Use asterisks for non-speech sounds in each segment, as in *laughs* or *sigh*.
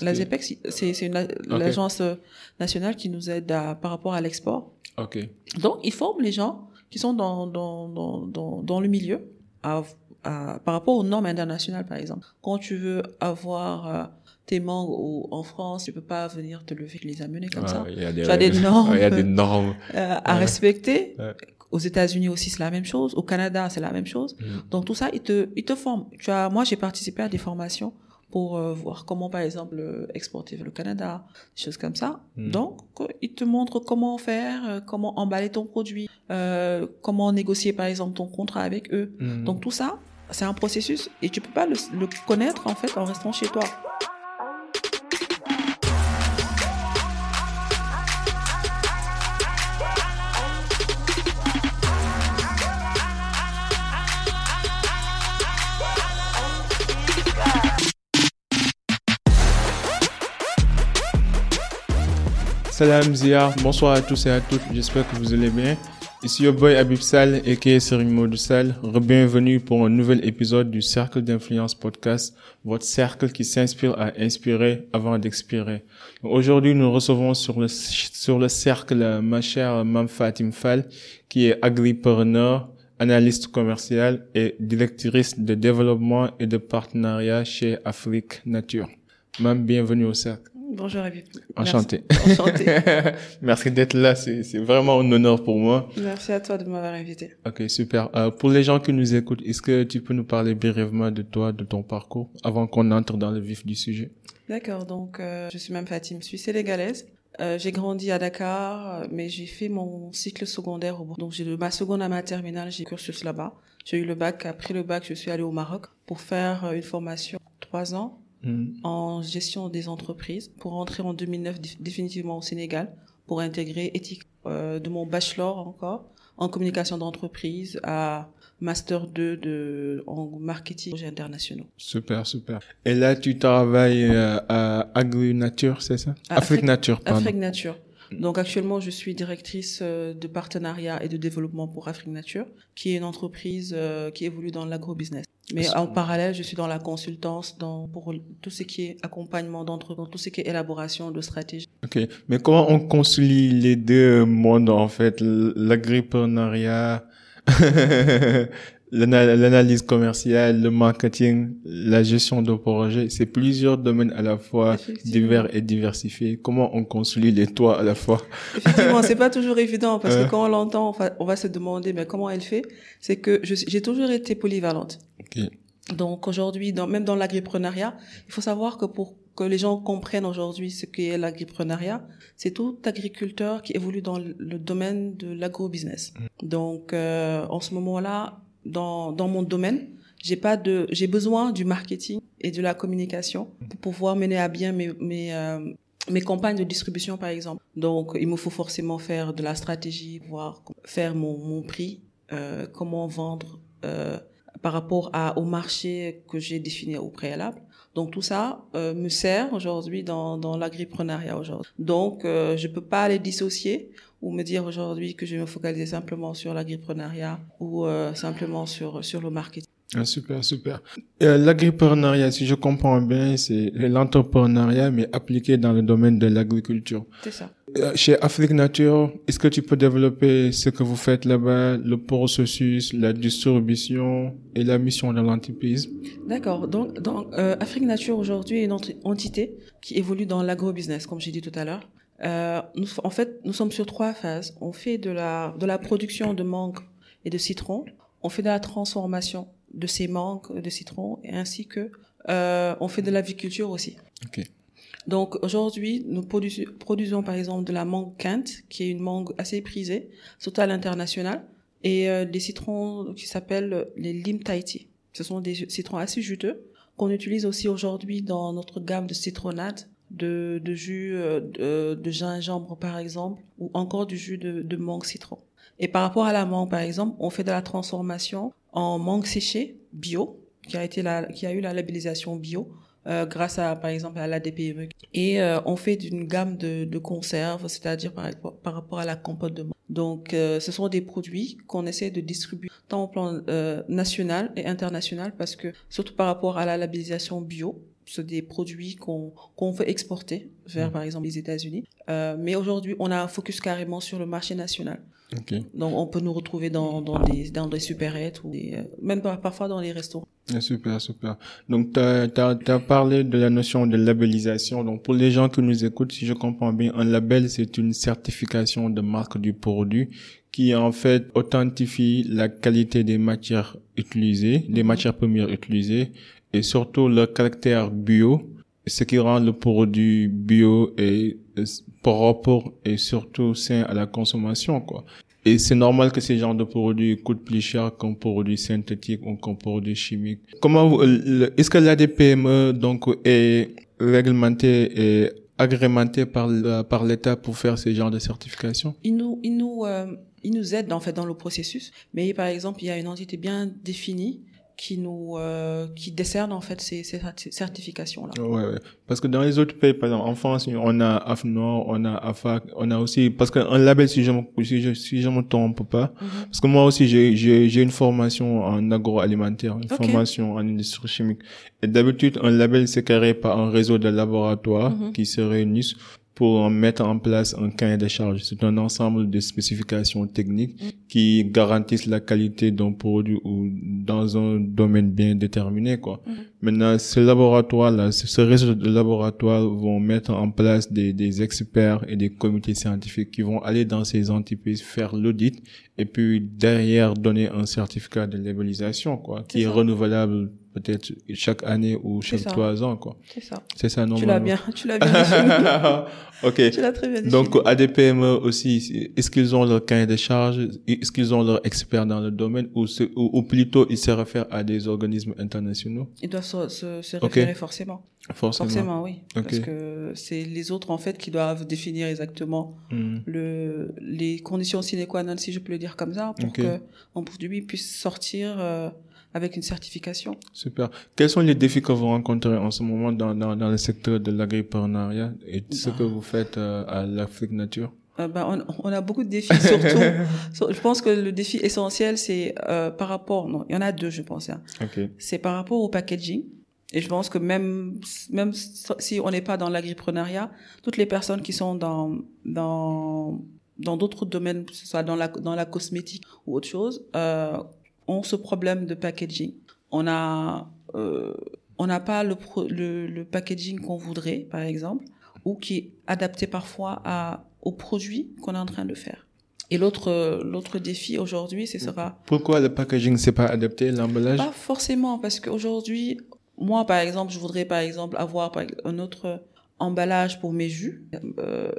La ZEPEX, c'est une- l'agence euh, nationale qui nous aide à, par rapport à l'export. Ok. Donc, ils forment les gens qui sont dans, dans, dans, dans, dans le milieu à, à- par rapport aux normes internationales, par exemple. Quand tu veux avoir euh, tes mangues au- en France, tu peux pas venir te lever et les amener comme ça. Ouais, Il y a des, Tu as des règles. normes. *laughs* Il y a des normes. *laughs* Euh, à Ouais. respecter. Ouais. Aux États-Unis aussi, c'est la même chose. Au Canada, c'est la même chose. Mm. Donc tout ça, ils te, ils te forment. Tu as, moi, j'ai participé à des formations pour euh, voir comment, par exemple, euh, exporter vers le Canada, des choses comme ça. Mm. Donc, ils te montrent comment faire, euh, comment emballer ton produit, euh, comment négocier, par exemple, ton contrat avec eux. Mm. Donc tout ça, c'est un processus et tu peux pas le, le connaître en fait en restant chez toi. Salam Zia, bonsoir à tous et à toutes, j'espère que vous allez bien. Ici your boy Abib Sal et Serine Modou Sal. Bienvenue pour un nouvel épisode du Cercle d'influence podcast, votre cercle qui s'inspire à inspirer avant d'expirer. Aujourd'hui, nous recevons sur le, sur le cercle ma chère Mam Fatim Fall, qui est agripreneur, analyste commercial et directrice de développement et de partenariat chez Afrique Nature. Mam, bienvenue au cercle. Bonjour Abib. Enchanté. Merci. Enchanté. *laughs* Merci d'être là, c'est vraiment un honneur pour moi. Merci à toi de m'avoir invité. Ok, super. Euh, pour les gens qui nous écoutent, est-ce que tu peux nous parler brièvement de toi, de ton parcours, avant qu'on entre dans le vif du sujet? D'accord, donc euh, je suis même Fatim, je suis sénégalaise. Euh, j'ai grandi à Dakar, mais j'ai fait mon cycle secondaire au. Donc j'ai de ma seconde à ma terminale, j'ai cursus là-bas. J'ai eu le bac. Après le bac, je suis allée au Maroc pour faire une formation trois ans Hmm, en gestion des entreprises pour rentrer en 2009 dé- définitivement au Sénégal pour intégrer éthique euh, de mon bachelor encore en communication d'entreprise à master 2 de en marketing projets internationaux. Super, super. Et là, tu travailles euh, à Agri-Nature, c'est ça? À Afrique Afrique- Nature, pardon. Afrique Nature. Donc actuellement, je suis directrice euh, de partenariat et de développement pour Afrique Nature, qui est une entreprise qui évolue dans l'agrobusiness. Mais en parallèle, je suis dans la consultance, dans pour tout ce qui est accompagnement d'entreprise, tout ce qui est élaboration de stratégie. Ok, mais comment on concilie les deux mondes, en fait, l- l'agriprenariat, l'ana- *laughs* l'analyse commerciale, le marketing, la gestion de projet C'est plusieurs domaines à la fois divers et diversifiés. Comment on concilie les trois à la fois? Effectivement, c'est pas toujours évident parce que quand on l'entend, on va, on va se demander mais comment elle fait? C'est que j'ai toujours été polyvalente. Donc aujourd'hui, dans, même dans l'agriprenariat, il faut savoir que pour que les gens comprennent aujourd'hui ce qu'est l'agriprenariat, c'est tout agriculteur qui évolue dans le le domaine de l'agrobusiness. Donc euh, en ce moment-là, dans, dans mon domaine, j'ai pas de, j'ai besoin du marketing et de la communication pour pouvoir mener à bien mes mes euh, mes campagnes de distribution par exemple. Donc il me faut forcément faire de la stratégie, voir faire mon mon prix, euh, comment vendre. Euh, par rapport à, au marché que j'ai défini au préalable. Donc tout ça euh, me sert aujourd'hui dans, dans l'agriprenariat aujourd'hui. Donc euh, je peux pas les dissocier ou me dire aujourd'hui que je vais me focaliser simplement sur l'agriprenariat ou euh, simplement sur sur le marketing. Ah, super, super. Euh, L'agriprenariat, si je comprends bien, c'est l'entrepreneuriat, mais appliqué dans le domaine de l'agriculture. C'est ça. Euh, Chez Afrique Nature, est-ce que tu peux développer ce que vous faites là-bas, le processus, la distribution et la mission de l'entreprise? D'accord. Donc, donc euh, Afrique Nature aujourd'hui est une enti- entité qui évolue dans l'agrobusiness, comme j'ai dit tout à l'heure. Euh, nous, en fait, nous sommes sur trois phases. On fait de la de la production de mangue et de citron. On fait de la transformation de ces mangues, de citrons, ainsi que euh, on fait de l'aviculture aussi. Ok. Donc aujourd'hui, nous produisons, produisons par exemple de la mangue quinte, qui est une mangue assez prisée, surtout à l'international, et euh, des citrons qui s'appellent les Lim Tahiti. Ce sont des citrons assez juteux qu'on utilise aussi aujourd'hui dans notre gamme de citronnade, de, de jus euh, de, de gingembre par exemple, ou encore du jus de, de mangue citron. Et par rapport à la mangue par exemple, on fait de la transformation en mangue séchée bio, qui a été la, qui a eu la labellisation bio euh, grâce à par exemple à la DPME. Et euh, on fait d'une gamme de, de conserves, c'est-à-dire par, par rapport à la compote de mangue. Donc euh, ce sont des produits qu'on essaie de distribuer tant au plan euh, national et international parce que surtout par rapport à la labellisation bio, c'est des produits qu'on qu'on veut exporter vers, Mm. par exemple, les États-Unis. Euh, mais aujourd'hui, on a un focus carrément sur le marché national. Ok. Donc, on peut nous retrouver dans, dans des, dans des supérettes ou des, euh, même par- parfois dans les restaurants. Ah, Super, super. Donc, tu as, parlé de la notion de labellisation. Donc, pour les gens qui nous écoutent, si je comprends bien, un label, c'est une certification de marque du produit qui, en fait, authentifie la qualité des matières utilisées, des Mhm. matières premières utilisées, et surtout leur caractère bio, ce qui rend le produit bio et et propre et surtout sain à la consommation, quoi. Et c'est normal que ces genres de produits coûtent plus cher qu'un produit synthétique ou qu'un produit chimique. Comment le- est-ce que l'ADPME donc est réglementé et agrémenté par par l'État pour faire ces genres de certification Ils nous, ils nous, euh, nous aident en fait dans le processus. Mais par exemple, il y a une entité bien définie qui nous, euh, qui décerne en fait ces, ces certifications-là. Ouais, ouais. Parce que dans les autres pays, par exemple, en France, on a AFNOR, on a AFAC, on a aussi, parce qu'un label, si je si je, si je me trompe pas, Mhm. parce que moi aussi, j'ai, j'ai, j'ai une formation en agroalimentaire, une formation en industrie chimique. Et d'habitude, un label, c'est créé par un réseau de laboratoires Mhm. qui se réunissent pour mettre en place un cahier de charges. C'est un ensemble de spécifications techniques Mhm. qui garantissent la qualité d'un produit ou dans un domaine bien déterminé, quoi. Mhm. Maintenant, ce laboratoire-là, ce réseau de laboratoires vont mettre en place des, des experts et des comités scientifiques qui vont aller dans ces entreprises faire l'audit et puis derrière donner un certificat de labellisation, quoi, qui est renouvelable peut-être chaque année ou chaque trois ans, quoi. C'est ça. C'est ça, Tu normalement. l'as bien, tu l'as *laughs* bien *laughs* ok. tu l'as très bien. Donc, ADPME aussi, est-ce qu'ils ont leur cahier de charge? Est-ce qu'ils ont leurs experts dans le domaine? Ou, ou, ou plutôt ils se réfèrent à des organismes internationaux? Ils doivent se, se, référer forcément. Forcément. Forcément, oui. Parce que c'est les autres, en fait, qui doivent définir exactement Hmm. le, les conditions sine qua non, si je peux le dire comme ça, pour Ok. que produit puisse sortir euh, avec une certification. Super. Quels sont les défis que vous rencontrez en ce moment dans, dans, dans le secteur de l'agripreneuriat et ce Bah. que vous faites euh, à l'Afrique Nature? Euh, ben, on, on a beaucoup de défis, surtout. *laughs* sur- je pense que le défi essentiel, c'est euh, par rapport. Non, il y en a deux, je pense. hein. Ok. C'est par rapport au packaging. Et je pense que même même si on n'est pas dans l'agripreneuriat, toutes les personnes qui sont dans dans dans d'autres domaines, que ce soit dans la dans la cosmétique ou autre chose, euh, ont ce problème de packaging. On a euh, on n'a pas le, pro- le le packaging qu'on voudrait, par exemple, ou qui est adapté parfois à au produit qu'on est en train de faire. Et l'autre l'autre défi aujourd'hui, ce sera Pourquoi le packaging c'est pas adapté, l'emballage? pas forcément, parce qu'aujourd'hui, moi, par exemple, je voudrais, par exemple, avoir un autre emballage pour mes jus euh,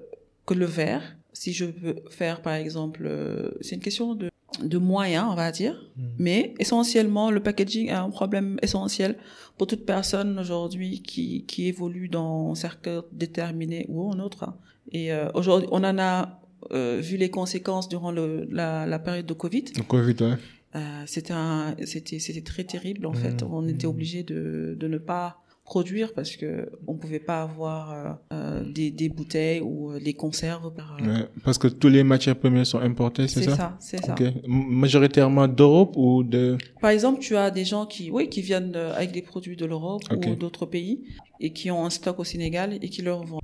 que le verre. Si je veux faire, par exemple, euh, c'est une question de, de moyens, on va dire. Mhm. Mais essentiellement, le packaging est un problème essentiel pour toute personne aujourd'hui qui, qui évolue dans un secteur déterminé ou un autre. hein. Et euh, aujourd'hui, on en a euh, vu les conséquences durant le, la, la période de Covid. Le Covid, ouais. Euh, c'était un, c'était, c'était très terrible en Mhm. fait. On était Mhm. obligé de, de ne pas produire parce que on pouvait pas avoir euh, euh, des, des bouteilles ou euh, les conserves. Par, euh, Ouais, Parce que toutes les matières premières sont importées, c'est c'est ça? ça, c'est ça. Ok. M- Majoritairement d'Europe ou de... Par exemple, tu as des gens qui, oui, qui viennent avec des produits de l'Europe ou d'autres pays et qui ont un stock au Sénégal et qui leur vendent.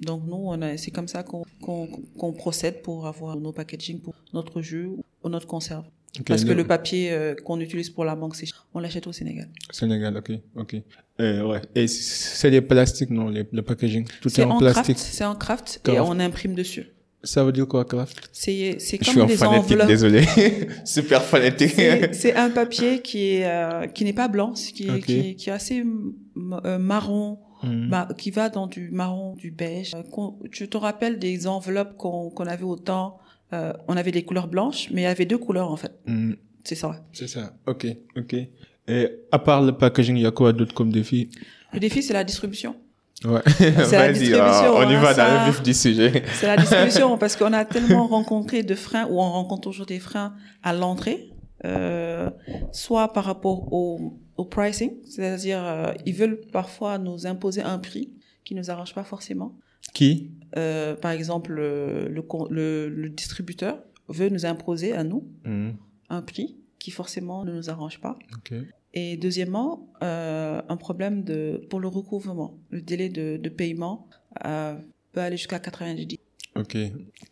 Donc nous, on a, c'est comme ça qu'on, qu'on, qu'on procède pour avoir nos packaging pour notre jus ou notre conserve. Parce que le papier euh, qu'on utilise pour la banque, c'est, on l'achète au Sénégal. Sénégal, ok, ok. Euh, ouais. Et c'est des plastiques, non, les, le packaging. Tout est, C'est en, en plastique. craft, c'est en craft et Craft. on imprime dessus. Ça veut dire quoi, craft? C'est c'est Je suis comme un des fanatique, enveloppes. désolé. *laughs* Super fanatique. C'est un papier qui est euh, qui n'est pas blanc, qui est, Ok. qui est qui est assez euh, marron, Mhm. bah, qui va dans du marron, du beige. Euh, tu te rappelles des enveloppes qu'on qu'on avait au temps? Euh, On avait les couleurs blanches, mais il y avait deux couleurs en fait. Mhm. C'est ça. C'est ça. Ok, ok. Et à part le packaging, il y a quoi d'autre comme défi? Le défi, c'est la distribution. Ouais. la *laughs* Vas-y, distribution, on y hein, va dans le vif du sujet. C'est la distribution *laughs* parce qu'on a tellement rencontré de freins ou on rencontre toujours des freins à l'entrée, euh, soit par rapport au, au pricing, c'est-à-dire euh, ils veulent parfois nous imposer un prix qui nous arrange pas forcément. Qui? Euh, par exemple, le, le, le, distributeur veut nous imposer à nous Mhm. un prix qui forcément ne nous arrange pas. Et deuxièmement, euh, un problème de, pour le recouvrement. Le délai de, de paiement euh, peut aller jusqu'à 90 Ok.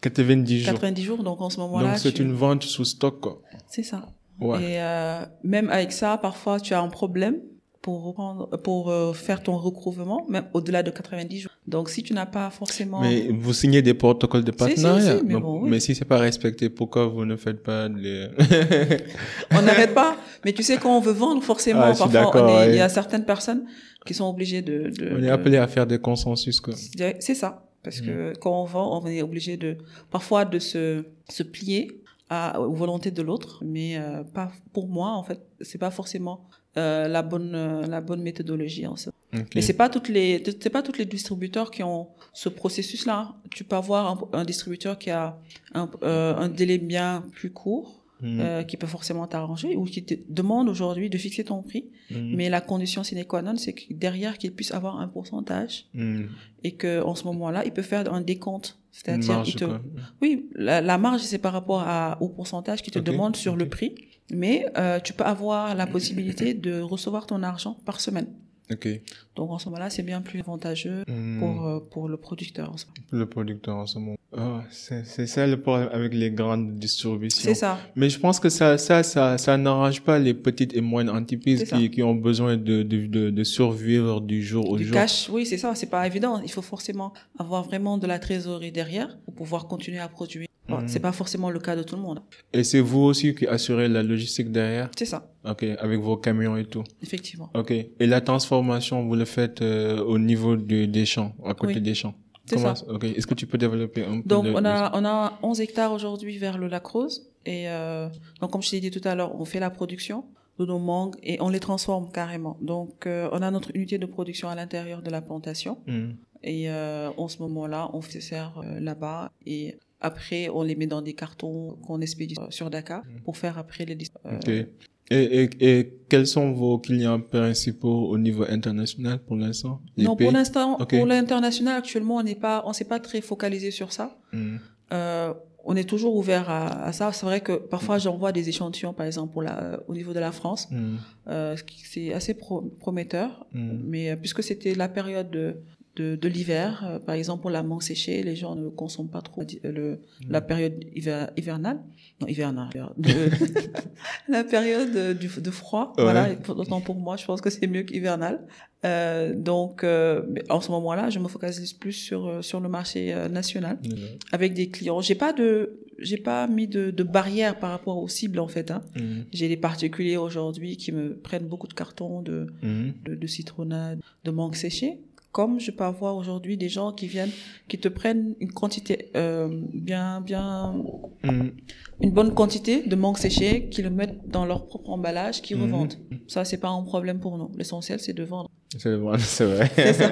90 jours. 90 jours, donc en ce moment-là. Donc c'est tu- une vente sous stock, quoi. C'est ça. Ouais. Et euh, même avec ça, parfois, tu as un problème pour reprendre, pour euh, faire ton recouvrement, même au-delà de 90 jours. Donc, si tu n'as pas forcément... Mais vous signez des protocoles de si, partenariat. si, mais Donc, bon, oui. mais si c'est pas respecté, pourquoi vous ne faites pas les... On n'arrête *laughs* pas. Mais tu sais, quand on veut vendre, forcément, Ah, parfois, on il y a certaines personnes qui sont obligées de... de- On est de- appelé à faire des consensus, quoi. C'est ça. Parce que Mm. quand on vend, on est obligé de, parfois, de se, se plier à, aux volontés de l'autre. Mais euh, pas pour moi, en fait, c'est pas forcément euh, la bonne, euh, la bonne méthodologie. En fait. Ok. Mais c'est pas toutes les, c'est pas tous les distributeurs qui ont ce processus-là. Tu peux avoir un, un distributeur qui a un, euh, un délai bien plus court, Mhm. euh, qui peut forcément t'arranger, ou qui te demande aujourd'hui de fixer ton prix. Mhm. Mais la condition sine qua non, c'est que derrière qu'il puisse avoir un pourcentage Mhm. et que en ce moment-là, il peut faire un décompte. C'est-à-dire, te, oui, la, la marge, c'est par rapport à, au pourcentage qu'il te demande sur le prix, mais euh, tu peux avoir la possibilité de recevoir ton argent par semaine. Ok. Donc en ce moment-là, c'est bien plus avantageux Mhm. pour, euh, pour le producteur. en ce moment. Le producteur en ce moment. Ah, c'est ça le problème avec les grandes distributions. C'est ça. Mais je pense que ça, ça, ça, ça n'arrange pas les petites et moyennes entreprises qui, qui ont besoin de, de, de, de survivre du jour au Du jour. cash, oui, c'est ça. C'est pas évident. Il faut forcément avoir vraiment de la trésorerie derrière pour pouvoir continuer à produire. Bon, Mhm. C'est pas forcément le cas de tout le monde. Et c'est vous aussi qui assurez la logistique derrière? C'est ça, Ok, avec vos camions et tout. effectivement. Ok. Et la transformation, vous le faites euh, au niveau du- des champs, à côté Oui. des champs. C'est Comment- ça. Est-ce que tu peux développer un peu Donc, de- on a, on a 11 hectares aujourd'hui vers le lac Rose. Et euh, donc, comme je t'ai dit tout à l'heure, on fait la production de nos mangues et on les transforme carrément. Donc, euh, on a notre unité de production à l'intérieur de la plantation. Hmm. Et en ce moment-là, on fait euh, là-bas. Et après, on les met dans des cartons qu'on expédie sur Dakar pour faire après les... dis- euh, Ok. Et, et, et quels sont vos clients principaux au niveau international pour l'instant? Non, pays pour l'instant, pour l'international, actuellement, on n'est pas, on s'est pas très focalisé sur ça. Hmm. Euh, on est toujours ouvert à, à ça. C'est vrai que parfois j'envoie des échantillons, par exemple, pour la, au niveau de la France. Hmm. Euh, ce qui- c'est assez pro- prometteur. Hmm. Mais euh, puisque c'était la période de, de, de l'hiver, euh, par exemple pour la mangue séchée, les gens ne consomment pas trop euh, le, la période hiver, hivernale. Non, hivernale. de- *laughs* la période euh, du, de froid. Ouais. Voilà. Autant pour moi, je pense que c'est mieux qu'hivernal. Euh, donc, euh, en ce moment-là, je me focalise plus sur, sur le marché national avec des clients. J'ai pas de, j'ai pas mis de, de barrière par rapport aux cibles en fait. Hein. Hmm. J'ai des particuliers aujourd'hui qui me prennent beaucoup de cartons de, Hmm. de, de citronnade, de mangue séchée. Comme je peux avoir aujourd'hui des gens qui viennent, qui te prennent une quantité euh, bien, bien, Hmm. une bonne quantité de mangue séchée, qui le mettent dans leur propre emballage, qui Mhm. revendent. Ça, c'est pas un problème pour nous. L'essentiel, c'est de vendre. C'est vrai, c'est ça.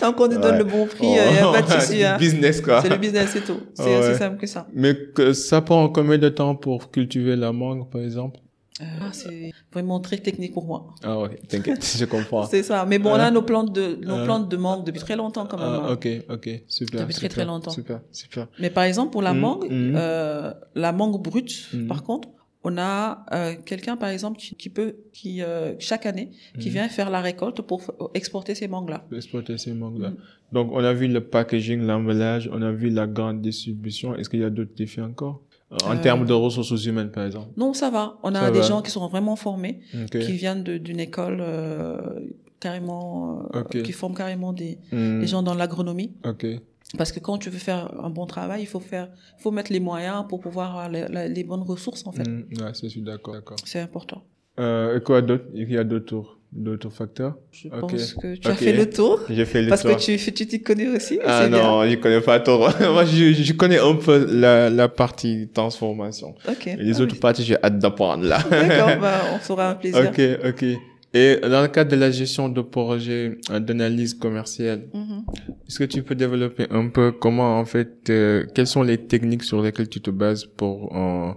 Tant qu'on nous donne Ouais. le bon prix, il n'y a pas de *laughs* souci. C'est hein. business, quoi. C'est le business, c'est tout. C'est aussi simple que ça. Mais que ça prend combien de temps pour cultiver la mangue, par exemple? Euh, ah, c'est vraiment très technique pour moi. Ah ouais, t'inquiète, *laughs* je comprends. C'est ça. Mais bon, on Hein a nos plantes de, nos plantes de mangue depuis très longtemps quand même. Ah, hein. ok, ok, super. Depuis très, super, très longtemps. Super, super. Mais par exemple, pour la Mhm, mangue, euh, la mangue brute, Mhm. par contre, on a euh, quelqu'un, par exemple, qui, qui peut, qui euh, chaque année, qui vient faire la récolte pour exporter ces mangues-là. Exploiter ces mangues-là. Donc, on a vu le packaging, l'emballage, on a vu la grande distribution. Est-ce qu'il y a d'autres défis encore? En Euh, termes de ressources humaines, par exemple. Non, ça va. On a Ça des va. gens qui sont vraiment formés, qui viennent d'une école euh, carrément, euh, qui forment carrément des, Hmm, des gens dans l'agronomie. Parce que quand tu veux faire un bon travail, il faut faire, il faut mettre les moyens pour pouvoir avoir les, bonnes ressources en fait. Hmm, ouais, c'est d'accord. C'est important. Euh, et quoi d'autre? Il y a d'autres, d'autres facteurs Je Ok. pense que tu as fait le tour. J'ai fait le Parce tour. que tu tu t'y connais aussi. Ah c'est bien. non, je connais pas trop. *laughs* Moi, je, je connais un peu la, la partie transformation. Ok. Et les Ah autres oui. parties, j'ai hâte d'apprendre là. D'accord, *laughs* bah, on fera un plaisir. ok, ok. Et dans le cadre de la gestion de projets euh, d'analyse commerciale, Mhm. est-ce que tu peux développer un peu comment en fait, euh, quelles sont les techniques sur lesquelles tu te bases pour euh,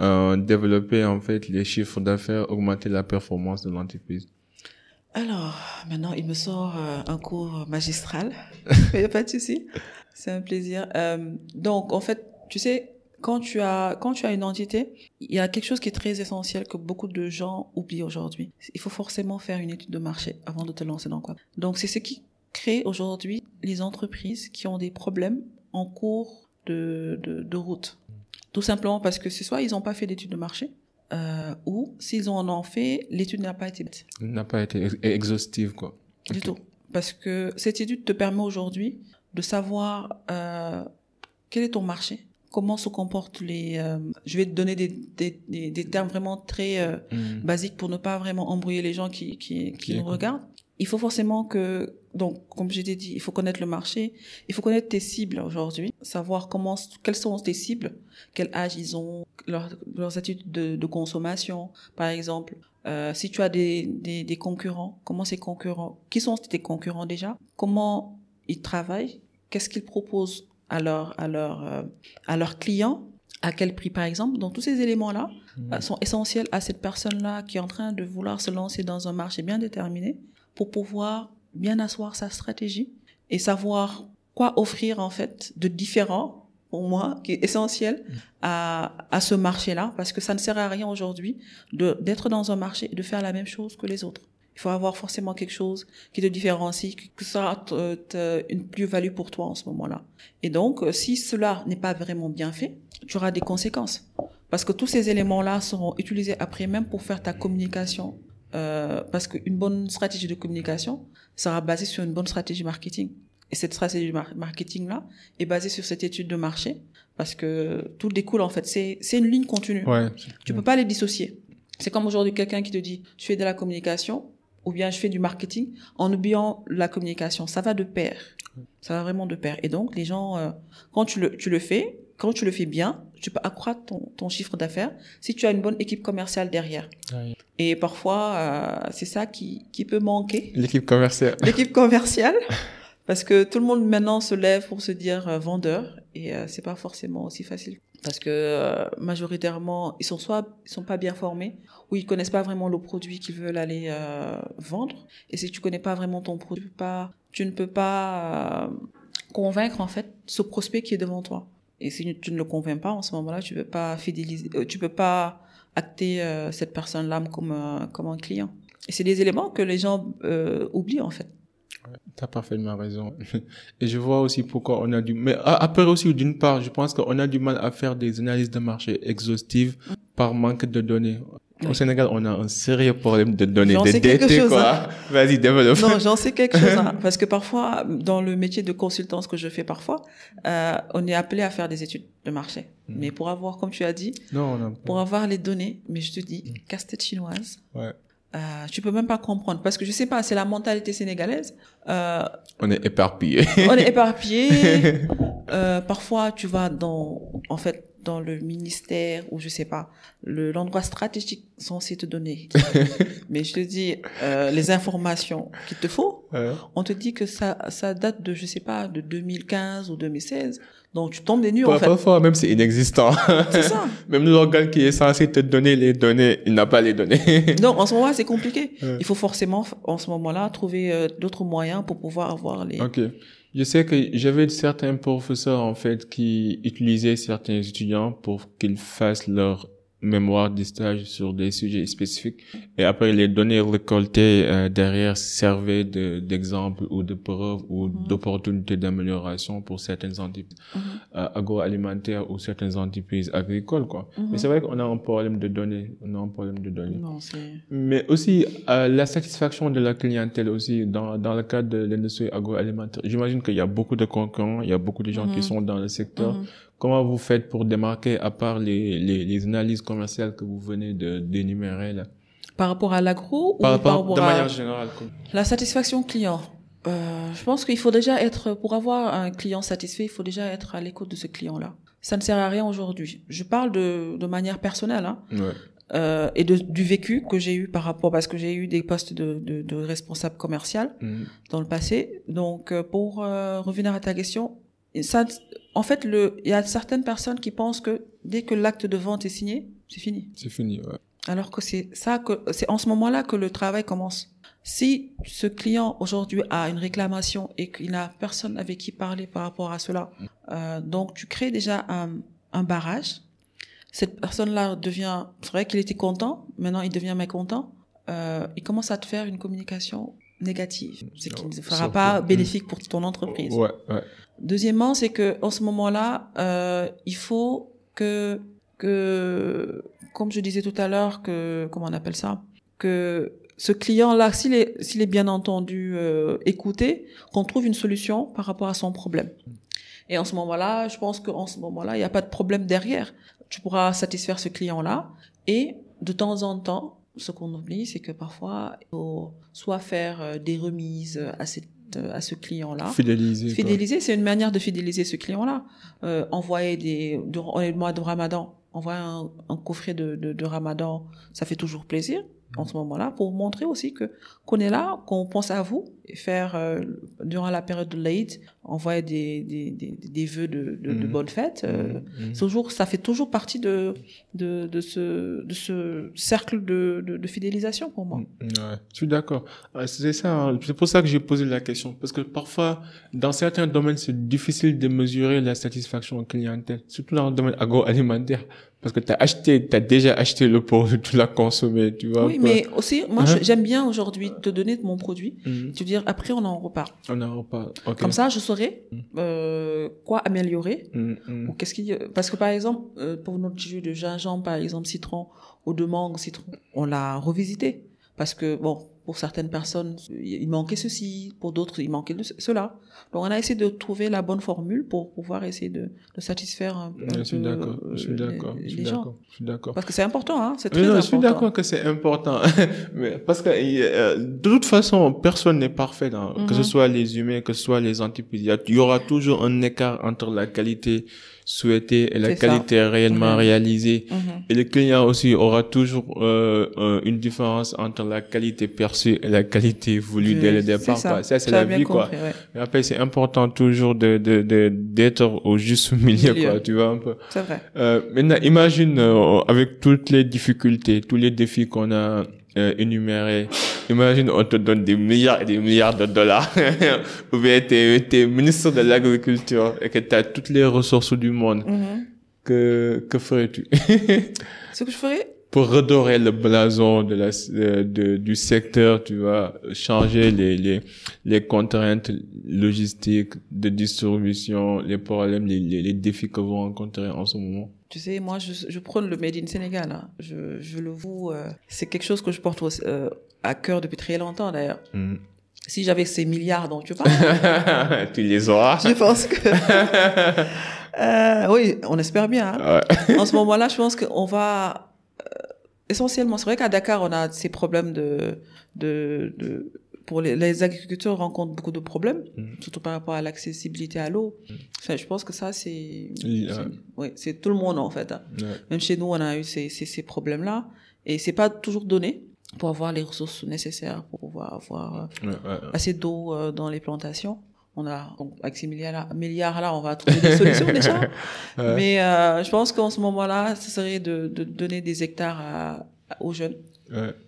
euh, développer en fait les chiffres d'affaires, augmenter la performance de l'entreprise? Alors, maintenant, il me sort euh, un cours magistral. *laughs* Il n'y a pas de souci. C'est un plaisir. Euh, donc, en fait, tu sais, quand tu as quand tu as une entité, il y a quelque chose qui est très essentiel que beaucoup de gens oublient aujourd'hui. Il faut forcément faire une étude de marché avant de te lancer dans quoi. Donc c'est ce qui crée aujourd'hui les entreprises qui ont des problèmes en cours de, de, de route. Tout simplement parce que c'est soit ils n'ont pas fait d'étude de marché, euh, ou s'ils en ont fait, l'étude n'a pas été n'a pas été exhaustive quoi. Du tout, parce que cette étude te permet aujourd'hui de savoir euh, quel est ton marché, comment se comportent les. Euh, je vais te donner des, des, des, des termes vraiment très euh, Mm. basiques pour ne pas vraiment embrouiller les gens qui qui, qui Qui nous regardent. Il faut forcément que donc comme je t'ai dit, il faut connaître le marché, il faut connaître tes cibles aujourd'hui, savoir comment quelles sont tes cibles, quel âge ils ont, leur- leurs attitudes de, de consommation, par exemple. Euh, si tu as des, des, des concurrents, comment ces concurrents, qui sont tes concurrents déjà, comment ils travaillent, qu'est-ce qu'ils proposent à leurs à leur, euh, à leurs clients, à quel prix par exemple? Donc tous ces éléments-là euh, sont essentiels à cette personne-là qui est en train de vouloir se lancer dans un marché bien déterminé pour pouvoir bien asseoir sa stratégie et savoir quoi offrir en fait de différent pour moi qui est essentiel à, à ce marché-là parce que ça ne sert à rien aujourd'hui de d'être dans un marché et de faire la même chose que les autres. Il faut avoir forcément quelque chose qui te différencie, que ça soit une plus-value pour toi en ce moment-là. Et donc, euh, si cela n'est pas vraiment bien fait, tu auras des conséquences. Parce que tous ces éléments-là seront utilisés après même pour faire ta communication. Euh, parce qu'une bonne stratégie de communication sera basée sur une bonne stratégie marketing. Et cette stratégie mar- marketing-là est basée sur cette étude de marché. Parce que tout découle, en fait. C'est c'est une ligne continue. Ouais. Tu peux pas les dissocier. C'est comme aujourd'hui quelqu'un qui te dit, je fais de la communication ou bien je fais du marketing en oubliant la communication. Ça va de pair. Ça va vraiment de pair. Et donc, les gens, euh, quand tu le, tu le fais, quand tu le fais bien, tu peux accroître ton, ton chiffre d'affaires si tu as une bonne équipe commerciale derrière. Et parfois, euh, c'est ça qui, qui peut manquer. L'équipe commerciale. L'équipe commerciale. *laughs* Parce que tout le monde maintenant se lève pour se dire euh, vendeur et euh, c'est pas forcément aussi facile. Parce que euh, majoritairement, ils sont soit ils sont pas bien formés ou ils connaissent pas vraiment le produit qu'ils veulent aller vendre. Et si tu connais pas vraiment ton produit, tu, peux pas, tu ne peux pas convaincre en fait ce prospect qui est devant toi. Et si tu ne le convaincs pas en ce moment-là, tu peux pas fidéliser, euh, tu peux pas acter euh, cette personne-là comme un, comme un client. Et c'est des éléments que les gens euh, oublient en fait. T'as parfaitement raison. *laughs* Et je vois aussi pourquoi on a du, mais après aussi, d'une part, je pense qu'on a du mal à faire des analyses de marché exhaustives par manque de données. Au Oui. Sénégal, on a un sérieux problème de données, J'en de sais quelque DT, quoi. Vas-y, développe. Non, j'en sais quelque chose. hein, parce que parfois, dans le métier de consultance que je fais parfois, euh, on est appelé à faire des études de marché. Mhm. Mais pour avoir, comme tu as dit, Non, on a pour avoir les données, mais je te dis, Mhm. casse-tête chinoise, Ouais. euh, tu peux même pas comprendre. Parce que je sais pas, c'est la mentalité sénégalaise. Euh, On est éparpillé. on est *laughs* éparpillé. Euh, parfois, tu vas dans, en fait, dans le ministère ou je sais pas, le l'endroit stratégique censé te donner. *laughs* Mais je te dis, euh, les informations qu'il te faut, Ouais. on te dit que ça, ça date de, je sais pas, de 2015 ou 2016. Donc, tu tombes des nues, Pas- en fait. Parfois, même c'est inexistant. C'est ça. *laughs* même l'organe qui est censé te donner les données, il n'a pas les données. *laughs* Donc, en ce moment, c'est compliqué. Ouais. Il faut forcément, en ce moment-là, trouver euh, d'autres moyens pour pouvoir avoir les... Ok. Je sais que j'avais certains professeurs, en fait, qui utilisaient certains étudiants pour qu'ils fassent leur mémoire de stage sur des sujets spécifiques. Et après, les données récoltées euh, derrière servaient de- d'exemple ou de preuve ou Mhm. d'opportunités d'amélioration pour certaines entreprises Mhm. euh, agroalimentaires ou certaines entreprises agricoles, quoi. Mhm. Mais c'est vrai qu'on a un problème de données. On a un problème de données. Non. Mais aussi, euh, la satisfaction de la clientèle aussi, dans, dans le cadre de l'industrie agroalimentaire. J'imagine qu'il y a beaucoup de concurrents, il y a beaucoup de gens qui Mhm. sont dans le secteur. Comment vous faites pour démarquer, à part les, les, les analyses commerciales que vous venez de d'énumérer là? Par rapport à l'agro ou Par par rapport, de à... manière générale. La satisfaction client? Euh, je pense qu'il faut déjà être, pour avoir un client satisfait, il faut déjà être à l'écoute de ce client-là. Ça ne sert à rien aujourd'hui. Je parle de, de manière personnelle hein, Ouais. euh, et de, du vécu que j'ai eu par rapport, parce que j'ai eu des postes de, de, de responsable commercial Mhm. dans le passé. Donc, euh, pour euh, revenir à ta question, ça, en fait, il y a certaines personnes qui pensent que dès que l'acte de vente est signé, c'est fini. C'est fini, ouais. Alors que c'est ça que c'est en ce moment-là que le travail commence. Si ce client aujourd'hui a une réclamation et qu'il n'a personne avec qui parler par rapport à cela, euh, donc tu crées déjà un, un barrage. Cette personne-là devient, c'est vrai qu'il était content, maintenant il devient mécontent. Euh, il commence à te faire une communication négative, ce qui ne sera pas bénéfique pour ton entreprise. Ouais, ouais. Deuxièmement, c'est que en ce moment-là, euh, il faut que que comme je disais tout à l'heure que comment on appelle ça que ce client-là, s'il est s'il est bien entendu euh, écouté, qu'on trouve une solution par rapport à son problème. Et en ce moment-là, je pense qu'en ce moment-là, il n'y a pas de problème derrière. Tu pourras satisfaire ce client-là et de temps en temps, ce qu'on oublie, c'est que parfois, il faut soit faire euh, des remises à cette à ce client-là. Fidéliser. Fidéliser, c'est une manière de fidéliser ce client-là. Euh, envoyer des, durant le mois de Ramadan, envoyer un, un coffret de, de, de Ramadan, ça fait toujours plaisir en ce moment-là, pour montrer aussi que qu'on est là, qu'on pense à vous, et faire euh, durant la période de l'Aïd, envoyer des, des, des, des vœux de, de, de Mhm. bonnes fêtes. euh, Mhm. toujours, ça fait toujours partie de, de, de, ce, de ce cercle de, de, de fidélisation pour moi. Ouais, je suis d'accord. C'est ça, hein. c'est pour ça que j'ai posé la question. Parce que parfois, dans certains domaines, c'est difficile de mesurer la satisfaction en clientèle. Surtout dans le domaine agroalimentaire. Parce que tu as acheté, tu as déjà acheté le produit, *laughs* tu l'as consommé, tu vois. Oui, quoi. mais aussi, moi, Hein? j'aime bien aujourd'hui te donner mon produit. Mhm. Tu veux dire, après, on en repart. On n'en reparle. Ok. Comme ça, je saurais Mm. euh, quoi améliorer. Mhm, mhm. Ou qu'est-ce qui... Parce que, par exemple, euh, pour notre jus de gingembre, par exemple, citron, ou de mangue, citron, on l'a revisité. Parce que, bon, pour certaines personnes, il manquait ceci, pour d'autres, il manquait cela. Donc, on a essayé de trouver la bonne formule pour pouvoir essayer de, de satisfaire un, Je suis d'accord. euh, Je suis les- d'accord. Je les, suis gens. d'accord. Je suis d'accord. Parce que c'est important, hein, c'est très non, je important. suis d'accord que c'est important. *laughs* Mais parce que euh, de toute façon, personne n'est parfait. hein. Que ce Mhm. soit les humains, que ce soit les antipodes. Il y aura toujours un écart entre la qualité souhaitée et la ça. qualité réellement Mhm. réalisée. Mhm. Et le client aussi aura toujours euh, une différence entre la qualité perçue et la qualité voulue dès le départ. ça. quoi. Ça, c'est la vie, quoi. ouais. Et après, c'est important toujours de de de d'être au juste *laughs* milieu, Milieu. quoi. Tu vois un peu. C'est vrai. Euh, maintenant, imagine euh, avec toutes les difficultés, tous les défis qu'on a euh, énumérés. Imagine, on te donne des milliards et des milliards de dollars, *laughs* ou bien t'es es ministre de l'agriculture et que tu as toutes les ressources du monde. Mhm. Que que ferais-tu? Ce que je ferais, pour redorer le blason de la de, de- du secteur Tu vas changer les les les contraintes logistiques de distribution, les problèmes, les les, les défis que vous rencontrez en ce moment. Tu sais, moi, je, je prône le Made in Sénégal. hein. Je, je le voue. euh, c'est quelque chose que je porte au- euh, à cœur depuis très longtemps, d'ailleurs. Mm. Si j'avais ces milliards dont tu parles, *laughs* tu les auras. je pense que... *laughs* Euh, oui, on espère bien. hein. Ouais. *laughs* En ce moment-là, je pense qu'on va... euh, essentiellement, c'est vrai qu'à Dakar, on a ces problèmes de... de, de pour les, les agriculteurs rencontrent beaucoup de problèmes, Mm. surtout par rapport à l'accessibilité à l'eau. Enfin, je pense que ça, c'est... Ouais. Tout le monde, en fait. hein. Même chez nous, on a eu ces, ces, ces problèmes-là. Et c'est pas toujours donné pour avoir les ressources nécessaires, pour pouvoir avoir euh, Ouais, ouais, ouais. assez d'eau euh, dans les plantations. On a, donc, avec ces milliards-là, on va trouver des solutions *laughs* déjà. Mais euh, je pense qu'en ce moment-là, ce serait de, de donner des hectares à- aux jeunes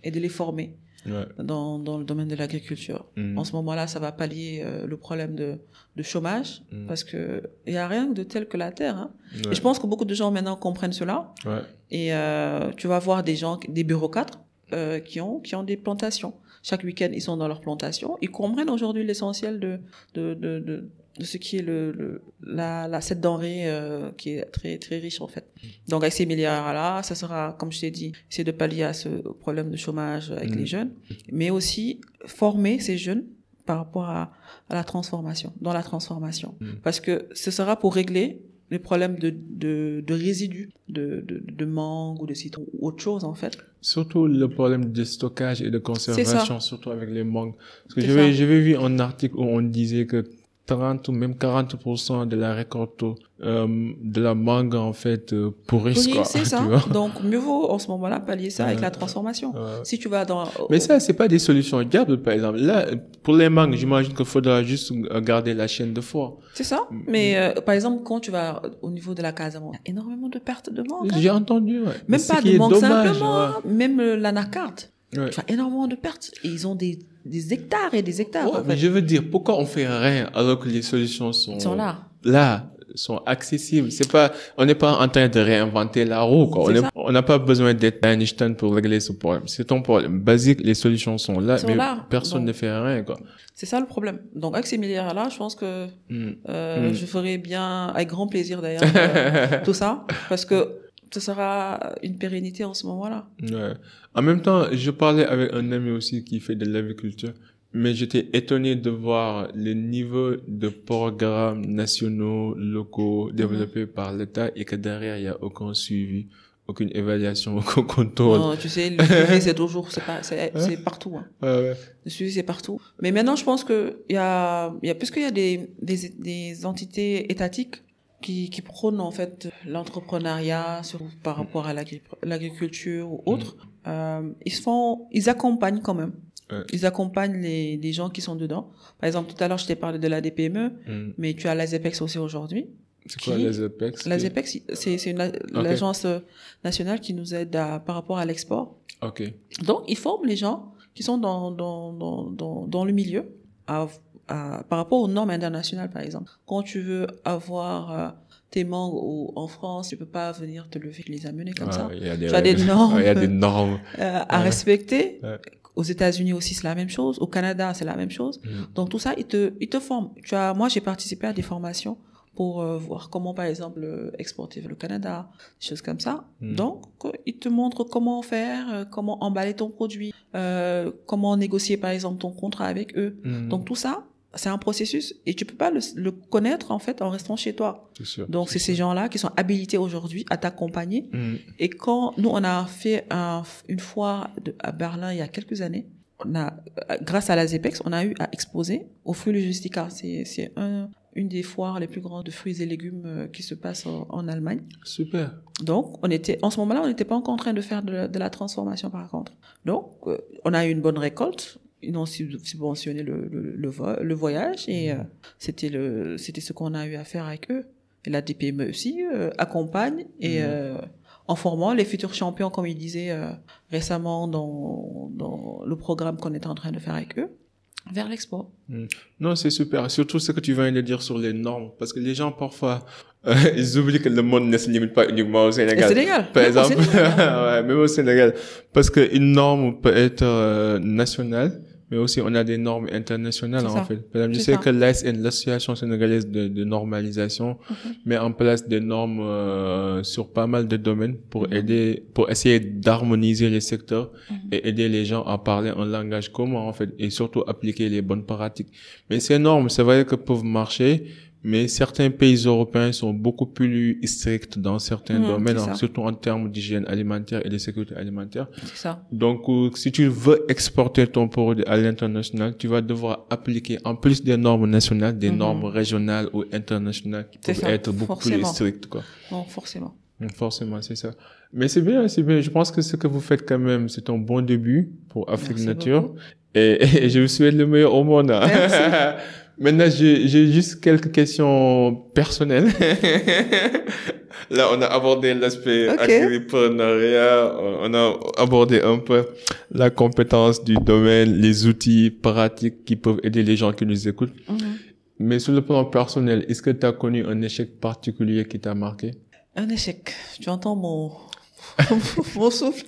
et de les former ouais. dans, dans le domaine de l'agriculture. Mm. En ce moment-là, ça va pallier euh, le problème de, de chômage Mm. parce que il y a rien de tel que la terre. Hein. Ouais. Et je pense que beaucoup de gens maintenant comprennent cela. Ouais. Et euh, tu vas voir des gens, des bureaucrates euh, qui ont qui ont des plantations. Chaque week-end, ils sont dans leurs plantations. Ils comprennent aujourd'hui l'essentiel de de, de de de ce qui est le, le la, la cette denrée euh, qui est très très riche en fait. Donc avec ces milliards là, ça sera comme je t'ai dit, c'est de pallier à ce problème de chômage avec les jeunes, mais aussi former ces jeunes par rapport à, à la transformation, dans la transformation, Mhm. parce que ce sera pour régler les problèmes de, de, de résidus, de, de, de mangue ou de citron ou autre chose en fait. Surtout le problème de stockage et de conservation, surtout avec les mangues. Parce que j'avais vu un article où on disait que 30 ou même 40% de la récolte euh, de la mangue, en fait, euh, pourrissent, Oui, c'est *laughs* ça. Donc mieux vaut en ce moment-là pallier ça avec la transformation. Ouais. Si tu vas dans Mais ça, c'est pas des solutions viables, par exemple. Là, pour les mangues, j'imagine qu'il faudra juste euh, garder la chaîne de froid. c'est ça. Mais euh, par exemple quand tu vas au niveau de la Casamance, il y a énormément de pertes de mangue. hein. J'ai entendu, ouais. Même pas de mangue dommage, simplement, ouais. hein. même euh, l'anacarde. Ouais. Tu as énormément de pertes. Et ils ont des, des hectares et des hectares. Ouais, en mais je veux dire, pourquoi on fait rien alors que les solutions sont, sont là. là, sont accessibles? C'est pas, on n'est pas en train de réinventer la roue, quoi. On est- ça. on n'a pas besoin d'être Einstein pour régler ce problème. C'est ton problème. Basique, les solutions sont là, Sont mais là. personne Donc- ne fait rien, quoi. C'est ça le problème. Donc avec ces milliards-là, je pense que Hmm. euh, Mm. je ferai bien, avec grand plaisir d'ailleurs, euh, *laughs* tout ça, parce que ce sera une pérennité en ce moment-là. Ouais. En même temps, je parlais avec un ami aussi qui fait de l'agriculture, mais j'étais étonné de voir le niveau de programmes nationaux, locaux développés par l'État et que derrière, il n'y a aucun suivi, aucune évaluation, *laughs* aucun contrôle. Non, tu sais, le suivi, c'est toujours, c'est pas, c'est, c'est partout. Hein. Ouais, ouais. Le suivi, c'est partout. Mais maintenant, je pense que il y a, il y a, puisqu'il y a des, des, des entités étatiques qui, qui prônent en fait l'entrepreneuriat par rapport à l'agri- l'agriculture ou autre, euh, ils font, ils accompagnent quand même. Ouais. Ils accompagnent les, les gens qui sont dedans. Par exemple, tout à l'heure, je t'ai parlé de la DPME, Hmm. mais tu as la ZEPEX aussi aujourd'hui. C'est quoi Qui- les APEX? La ZEPEX, c'est l'agence nationale qui nous aide à- par rapport à l'export. Ok. Donc, ils forment les gens qui sont dans, dans, dans, dans, dans le milieu à, à- par rapport aux normes internationales, par exemple. Quand tu veux avoir euh, tes mangues au- en France, tu peux pas venir te lever et les amener comme ça. Ouais, Il y a des, Tu as des normes. *laughs* Y a des normes. *laughs* Euh, à Ouais. respecter. Ouais. Aux États-Unis aussi, c'est la même chose. Au Canada, c'est la même chose. Hmm. Donc, tout ça, ils te, ils te forment. Tu as, moi, j'ai participé à des formations pour euh, voir comment, par exemple, euh, exporter vers le Canada, des choses comme ça. Mm. Donc, euh, ils te montrent comment faire, euh, comment emballer ton produit, euh, comment négocier, par exemple, ton contrat avec eux. Hmm. Donc, tout ça, c'est un processus et tu peux pas le, le connaître, en fait, en restant chez toi. sûr. Donc, c'est ces gens-là qui sont habilités aujourd'hui à t'accompagner. Hmm. Et quand nous, on a fait un- une foire de, à Berlin il y a quelques années, on a, grâce à la ZEPEX, on a eu à exposer au Fruit Logistica. C'est, c'est un, une des foires les plus grandes de fruits et légumes euh, qui se passe en, en Allemagne. Super. Donc, on était, en ce moment-là, on n'était pas encore en train de faire de, la- de la transformation, par contre. Donc, euh, on a eu une bonne récolte. Ils ont sub- subventionné le, le, le, vo- le voyage et euh, c'était le, c'était ce qu'on a eu à faire avec eux. Et la DPME aussi euh, accompagne et Mhm. euh, en formant les futurs champions, comme il disait euh, récemment dans, dans le programme qu'on est en train de faire avec eux, vers l'export. Non, c'est super. Surtout ce que tu viens de dire sur les normes. Parce que les gens, parfois, euh, *laughs* ils oublient que le monde ne se limite pas uniquement au Et Sénégal. Sénégal. Par exemple, Sénégal. *laughs* ouais, même au Sénégal. Parce qu'une norme peut être euh, nationale, mais aussi on a des normes internationales en ça. fait. Par exemple, je sais ça. que l'ASN, l'Association sénégalaise de, de normalisation, Mhm. met en place des normes euh, sur pas mal de domaines pour Mhm. aider, pour essayer d'harmoniser les secteurs Mhm. et aider les gens à parler un langage commun en fait et surtout appliquer les bonnes pratiques. Mais ces normes, c'est vrai que peuvent marcher, mais certains pays européens sont beaucoup plus stricts dans certains Mhm, domaines, surtout en termes d'hygiène alimentaire et de sécurité alimentaire. C'est ça. Donc, euh, si tu veux exporter ton produit à l'international, tu vas devoir appliquer, en plus des normes nationales, des Mhm. normes régionales ou internationales qui peuvent ça, être beaucoup plus strictes, quoi. Non, forcément. Donc, Forcément, c'est ça. Mais c'est bien, c'est bien. Je pense que ce que vous faites quand même, c'est un bon début pour Afrique Merci Nature. *laughs* et je vous souhaite le meilleur au monde. hein. Merci. *laughs* Maintenant, j'ai j'ai juste quelques questions personnelles. *laughs* Là, on a abordé l'aspect Ok. agripreneuriat, on a abordé un peu la compétence du domaine, les outils pratiques qui peuvent aider les gens qui nous écoutent. Mhm. Mais sur le plan personnel, est-ce que tu as connu un échec particulier qui t'a marqué? Un échec. Tu entends mon, *laughs* mon souffle?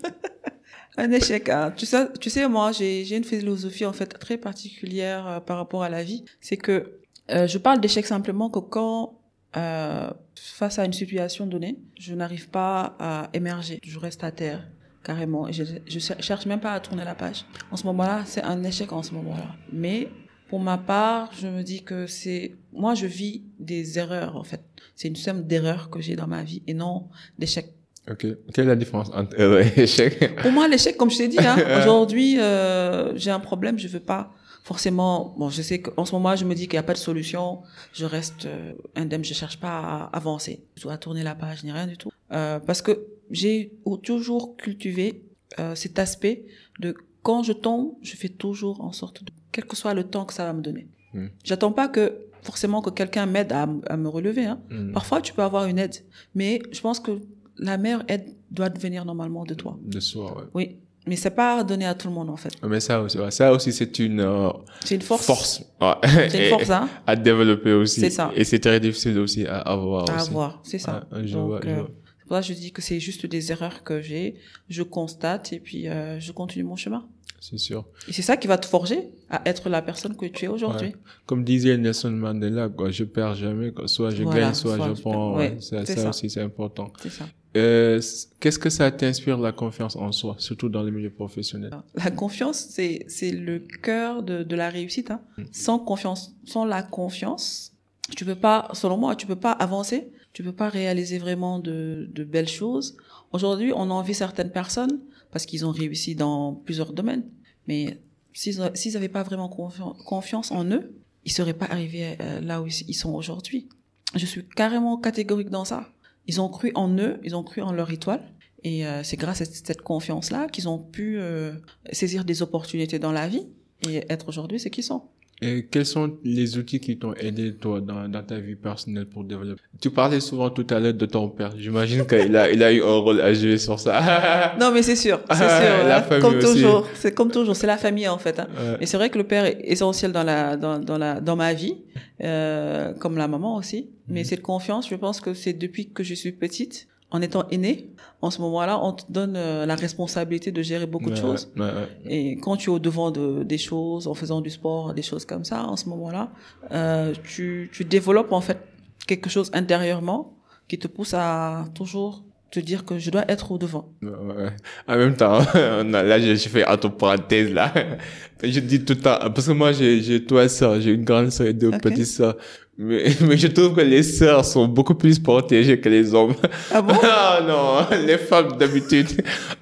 Un échec. hein. Tu sais, tu sais, moi, j'ai, une philosophie en fait très particulière euh, par rapport à la vie. C'est que euh, je parle d'échec simplement que quand euh, face à une situation donnée, je n'arrive pas à émerger. Je reste à terre carrément. Je, je cher- cherche même pas à tourner la page. En ce moment-là, c'est un échec en ce moment-là. Mais pour ma part, je me dis que c'est moi, je vis des erreurs en fait. C'est une somme d'erreurs que j'ai dans ma vie et non d'échecs. Ok. Quelle est la différence entre erreur et échec Pour moi, l'échec, comme je t'ai dit, hein, *laughs* aujourd'hui, euh, j'ai un problème, je veux pas forcément. Bon, je sais qu'en ce moment, je me dis qu'il n'y a pas de solution. Je reste euh, indemne, je cherche pas à avancer, à tourner la page, ni rien du tout, Euh, parce que j'ai toujours cultivé euh, cet aspect de quand je tombe, je fais toujours en sorte de, quel que soit le temps que ça va me donner. Hmm. J'attends pas que forcément que quelqu'un m'aide à me relever. Hein. Hmm. Parfois, tu peux avoir une aide, mais je pense que la meilleure aide doit venir normalement de toi. De soi, ouais. Oui. Mais c'est pas donné à tout le monde, en fait. Mais ça aussi, ça aussi, c'est une, euh, C'est une force. force. ouais. C'est une *laughs* force, hein, À développer aussi. C'est ça. Et c'est très difficile aussi à avoir à aussi. avoir. C'est ça. Je Donc, vois, je euh, vois. c'est pour ça que je dis que c'est juste des erreurs que j'ai. Je constate et puis euh, je continue mon chemin. C'est sûr. Et c'est ça qui va te forger à être la personne que tu es aujourd'hui. Comme disait Nelson Mandela, quoi, je perds jamais, quoi. soit je Voilà, gagne, soit, soit je je prends. perds. ouais. Ouais, ça, c'est ça ça. aussi, c'est important. C'est ça. Euh, Qu'est-ce que ça t'inspire la confiance en soi, surtout dans le milieu professionnel? La confiance, c'est c'est le cœur de, de la réussite. Hein. Mm. Sans confiance, sans la confiance, tu peux pas, selon moi, tu peux pas avancer. Tu peux pas réaliser vraiment de, de belles choses. Aujourd'hui, on envie certaines personnes parce qu'ils ont réussi dans plusieurs domaines. Mais s'ils n'avaient pas vraiment confian- confiance en eux, ils seraient pas arrivés euh, là où ils sont aujourd'hui. Je suis carrément catégorique dans ça. Ils ont cru en eux, ils ont cru en leur étoile. Et euh, c'est grâce à cette confiance-là qu'ils ont pu euh, saisir des opportunités dans la vie et être aujourd'hui ce qu'ils sont. Et quels sont les outils qui t'ont aidé, toi, dans, dans ta vie personnelle pour développer? Tu parlais souvent tout à l'heure de ton père. J'imagine *laughs* qu'il a, il a eu un rôle à jouer sur ça. *laughs* Non, mais c'est sûr, *laughs* c'est sûr. La hein. famille comme aussi. toujours, c'est comme toujours, c'est la famille en fait. Hein. Ouais. Et c'est vrai que le père est essentiel dans la dans dans la dans ma vie, euh, comme la maman aussi. Mais Mhm. cette confiance, je pense que c'est depuis que je suis petite, en étant aînée, en ce moment-là, on te donne euh, la responsabilité de gérer beaucoup de choses. ouais, ouais. Et quand tu es au devant de, des choses, en faisant du sport, des choses comme ça, en ce moment-là, euh, tu, tu développes en fait quelque chose intérieurement qui te pousse à toujours te dire que je dois être au devant. Ouais. En même temps, *laughs* on a- là, j'ai j'ai fait entre parenthèses, là. *laughs* Je dis tout le temps, parce que moi, j'ai, trois sœurs, j'ai une grande sœur et deux petites sœurs. Mais, *laughs* mais je trouve que les sœurs sont beaucoup plus protégées que les hommes. Ah bon? Ah non, les femmes d'habitude.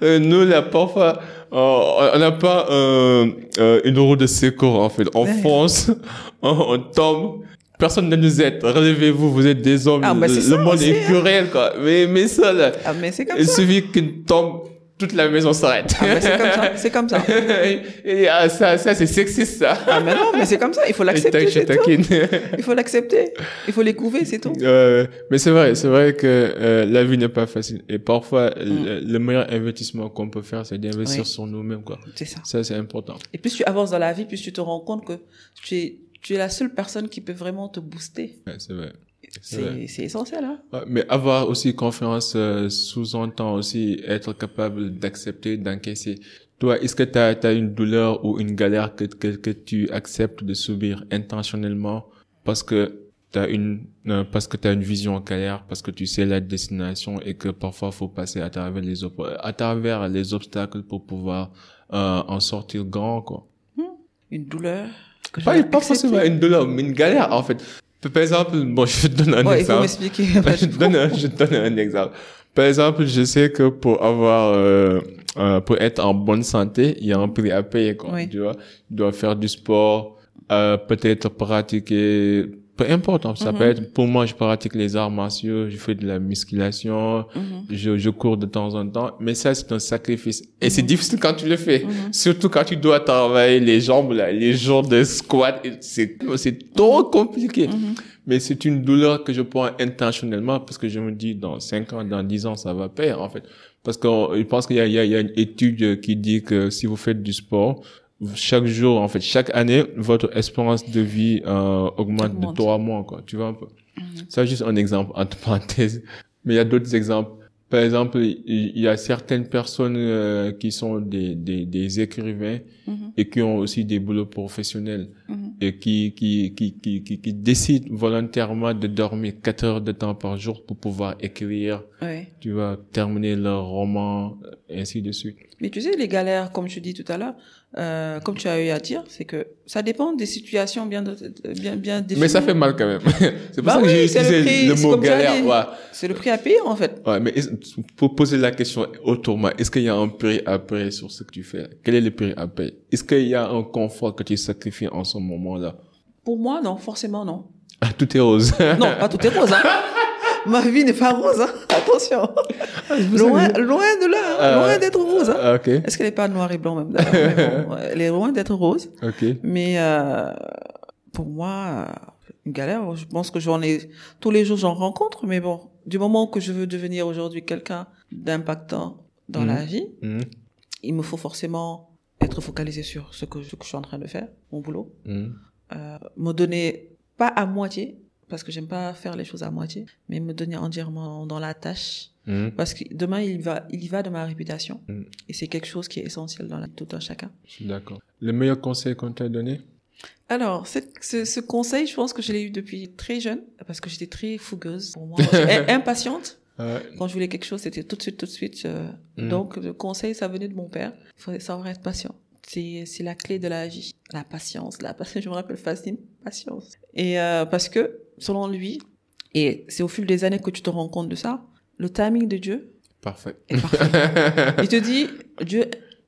Euh, nous, là, parfois, euh, on n'a pas euh, euh, une roue de secours, en fait. On Ouais. fonce, on, on tombe. Personne ne nous aide. Relevez-vous, vous êtes des hommes. Ah, bah, le, ça monde est hein. cruel, quoi. Mais, mais ça, là, Ah mais c'est comme il ça. suffit qu'il tombe, toute la maison s'arrête. Ah mais c'est comme ça. C'est comme ça. *laughs* Et, ah, ça, ça c'est sexiste, ça. Ah mais non, mais c'est comme ça. Il faut l'accepter. Il faut l'accepter. Il faut les couver, c'est tout. Euh, mais c'est vrai, c'est vrai que euh, la vie n'est pas facile. Et parfois, le, le meilleur investissement qu'on peut faire, c'est d'investir Mm. Oui. sur nous-mêmes, quoi. C'est ça. Ça, c'est important. Et plus tu avances dans la vie, plus tu te rends compte que tu es tu es la seule personne qui peut vraiment te booster. Ouais, c'est vrai. C'est essentiel hein. Ouais, Mais avoir aussi confiance euh, sous-entend aussi être capable d'accepter, d'encaisser. Toi, est-ce que tu as, une douleur ou une galère que, que, que tu acceptes de subir intentionnellement parce que tu as une euh, parce que as une vision claire, parce que tu sais la destination et que parfois faut passer à travers les à travers les obstacles pour pouvoir euh, en sortir grand quoi? Une douleur. Que Pas, pas forcément une douleur, mais une galère en fait. Par exemple, bon, je vais te donner un Ouais, il faut exemple. m'expliquer. *laughs* je, te donne, un- je te donne un exemple. Par exemple, je sais que pour avoir, euh, euh, pour être en bonne santé, il y a un prix à payer, quoi. Oui. Tu vois, tu dois faire du sport, euh, peut-être pratiquer, peu importe. hein. Ça Mhm. peut être, pour moi, je pratique les arts martiaux, je fais de la musculation, Mhm. je, je cours de temps en temps, mais ça, c'est un sacrifice. Et c'est Mhm. difficile quand tu le fais. Mhm. Surtout quand tu dois travailler les jambes, là, les jours de squat, c'est, c'est trop compliqué. Mhm. Mais c'est une douleur que je prends intentionnellement parce que je me dis dans 5 ans, dans 10 ans, ça va payer, en fait. Parce que je pense qu'il y a, il y, a, il y a une étude qui dit que si vous faites du sport, chaque jour, en fait, chaque année, votre espérance de vie euh, augmente, Augmente. de 3 mois, quoi. Tu vois un peu? Mhm. Ça, juste un exemple, entre *laughs* parenthèses. Mais il y a d'autres exemples. Par exemple, il y a certaines personnes euh, qui sont des, des, des écrivains Mhm. et qui ont aussi des boulots professionnels Mhm. et qui, qui, qui, qui, qui, qui décident volontairement de dormir 4 heures de temps par jour pour pouvoir écrire, Ouais. tu vas terminer leur roman, euh, ainsi de suite. Mais tu sais, les galères, comme je dis tout à l'heure, euh, comme tu as eu à dire, c'est que ça dépend des situations bien, de- bien, bien définies. Mais ça fait mal quand même. *laughs* c'est pour Bah ça que j'ai le utilisé prix, le, c'est mot galère. Ouais. C'est le prix à payer, en fait. Ouais, mais pour poser la question autrement, est-ce qu'il y a un prix à payer sur ce que tu fais? Quel est le prix à payer? Est-ce qu'il y a un confort que tu sacrifies en ce moment-là? Pour moi, non, forcément, non. Ah, tout est rose. Non, pas tout est rose, hein. *laughs* Ma vie n'est pas rose, hein. *laughs* Attention. Loin, loin de là, hein. Euh, loin d'être rose, hein. Ah, ok. Est-ce qu'elle est pas noire et blanc même bon, *laughs* Elle est loin d'être rose. Ok. Mais euh, pour moi, euh, une galère, je pense que j'en ai tous les jours j'en rencontre, mais bon, du moment que je veux devenir aujourd'hui quelqu'un d'impactant dans Mhm. la vie, Mhm. il me faut forcément être focalisé sur ce que, je suis en train de faire, mon boulot. Mm. Euh, me donner, pas à moitié, parce que j'aime pas faire les choses à moitié, mais me donner entièrement dans la tâche. Mm. Parce que demain, il, va, il y va de ma réputation. Mm. Et c'est quelque chose qui est essentiel dans la, tout un chacun. Je suis d'accord. Le meilleur conseil qu'on t'a donné Alors, ce, ce, ce conseil, je pense que je l'ai eu depuis très jeune, parce que j'étais très fougueuse. Pour moi, *laughs* impatiente. Quand je voulais quelque chose, c'était tout de suite, tout de suite. euh, Mm. Donc, le conseil, ça venait de mon père. Il faut savoir être patient. C'est, c'est la clé de la vie. La patience. La patience, *laughs* je me rappelle facile. Patience. Et euh, parce que, selon lui, et c'est au fil des années que tu te rends compte de ça, le timing de Dieu Parfait. est parfait. *laughs* Il te dit, Dieu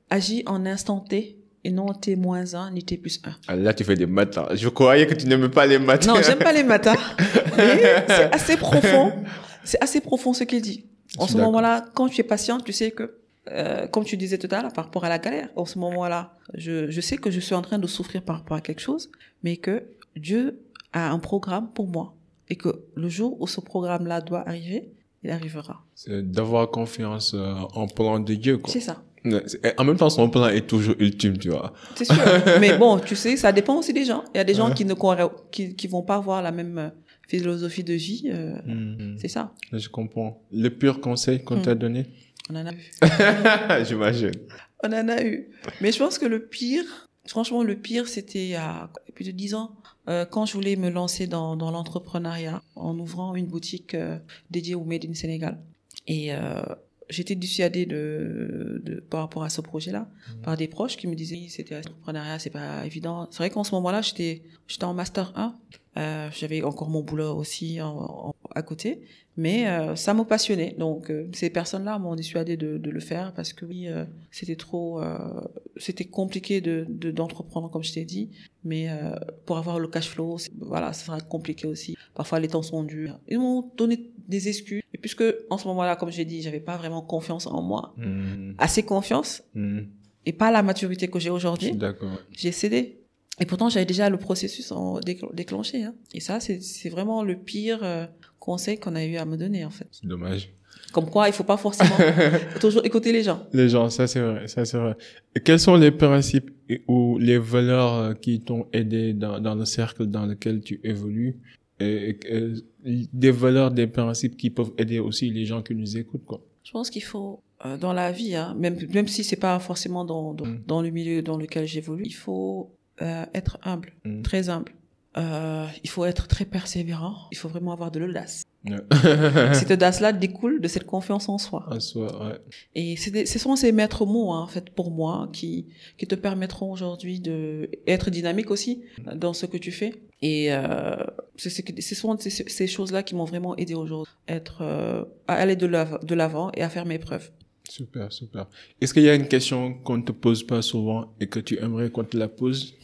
agit en instant T et non T moins 1 ni T plus 1. Ah, Là, tu fais des maths. là. Je croyais que tu n'aimais pas les maths. Non, j'aime pas les matins, *laughs* mais c'est assez profond. C'est assez profond ce qu'il dit. En ce moment-là, quand tu es patient, tu sais que, euh, comme tu disais tout à l'heure, par rapport à la galère, en ce moment-là, je, je sais que je suis en train de souffrir par rapport à quelque chose, mais que Dieu a un programme pour moi. Et que le jour où ce programme-là doit arriver, il arrivera. C'est d'avoir confiance euh, en plan de Dieu. C'est ça. En même temps, son plan est toujours ultime, tu vois. C'est sûr. *laughs* mais bon, tu sais, ça dépend aussi des gens. Il y a des gens qui ne qui, qui vont pas avoir la même euh, philosophie de vie. euh, Mm. C'est ça. Je comprends. Le pire conseil qu'on Mm. t'a donné? On en a vu. *laughs* J'imagine. On en a eu. Mais je pense que le pire, franchement, le pire, c'était il y a plus de dix ans, euh, quand je voulais me lancer dans, l'entrepreneuriat en ouvrant une boutique euh, dédiée au Made in Sénégal. Et euh, j'étais dissuadée de, de, par rapport à ce projet-là, par des proches qui me disaient, Oui, c'était l'entrepreneuriat, c'est pas évident. C'est vrai qu'en ce moment-là, j'étais, j'étais en master 1. Euh, j'avais encore mon boulot aussi en- en- à côté, mais euh, ça me passionnait. Donc euh, ces personnes-là m'ont dissuadé de, de le faire parce que oui, euh, c'était trop, euh, c'était compliqué de de- d'entreprendre comme je t'ai dit, mais euh, pour avoir le cash flow, voilà, ça sera compliqué aussi. Parfois les temps sont durs. Ils m'ont donné des excuses. Et puisque en ce moment-là, comme j'ai dit, j'avais pas vraiment confiance en moi, Mm. assez confiance Mm. et pas la maturité que j'ai aujourd'hui j'ai cédé. Et pourtant, j'avais déjà le processus en décl- déclenché. Hein. Et ça, c'est vraiment le pire euh, conseil qu'on a eu à me donner, en fait. C'est dommage. Comme quoi, il faut pas forcément *laughs* toujours écouter les gens. Les gens, ça c'est vrai, ça c'est vrai. Et quels sont les principes ou les valeurs euh, qui t'ont aidé dans, dans le cercle dans lequel tu évolues? Et, et- et des valeurs, des principes qui peuvent aider aussi les gens qui nous écoutent, quoi. Je pense qu'il faut, euh, dans la vie, hein, même, même si c'est pas forcément dans, dans, Mm. dans le milieu dans lequel j'évolue, il faut euh, être humble, Mm. très humble. Euh, il faut être très persévérant. Il faut vraiment avoir de l'audace. *laughs* Cette *laughs* audace-là découle de cette confiance en soi. En soi, ouais. Et c'est des- ce sont ces maîtres mots, hein, en fait, pour moi, qui, qui te permettront aujourd'hui de être dynamique aussi dans ce que tu fais. Et euh, ce, sont ces, ces choses-là qui m'ont vraiment aidé aujourd'hui, être euh, à aller de l'av- de l'avant et à faire mes preuves. Super, super. Est-ce qu'il y a une question qu'on ne te pose pas souvent et que tu aimerais qu'on te la pose?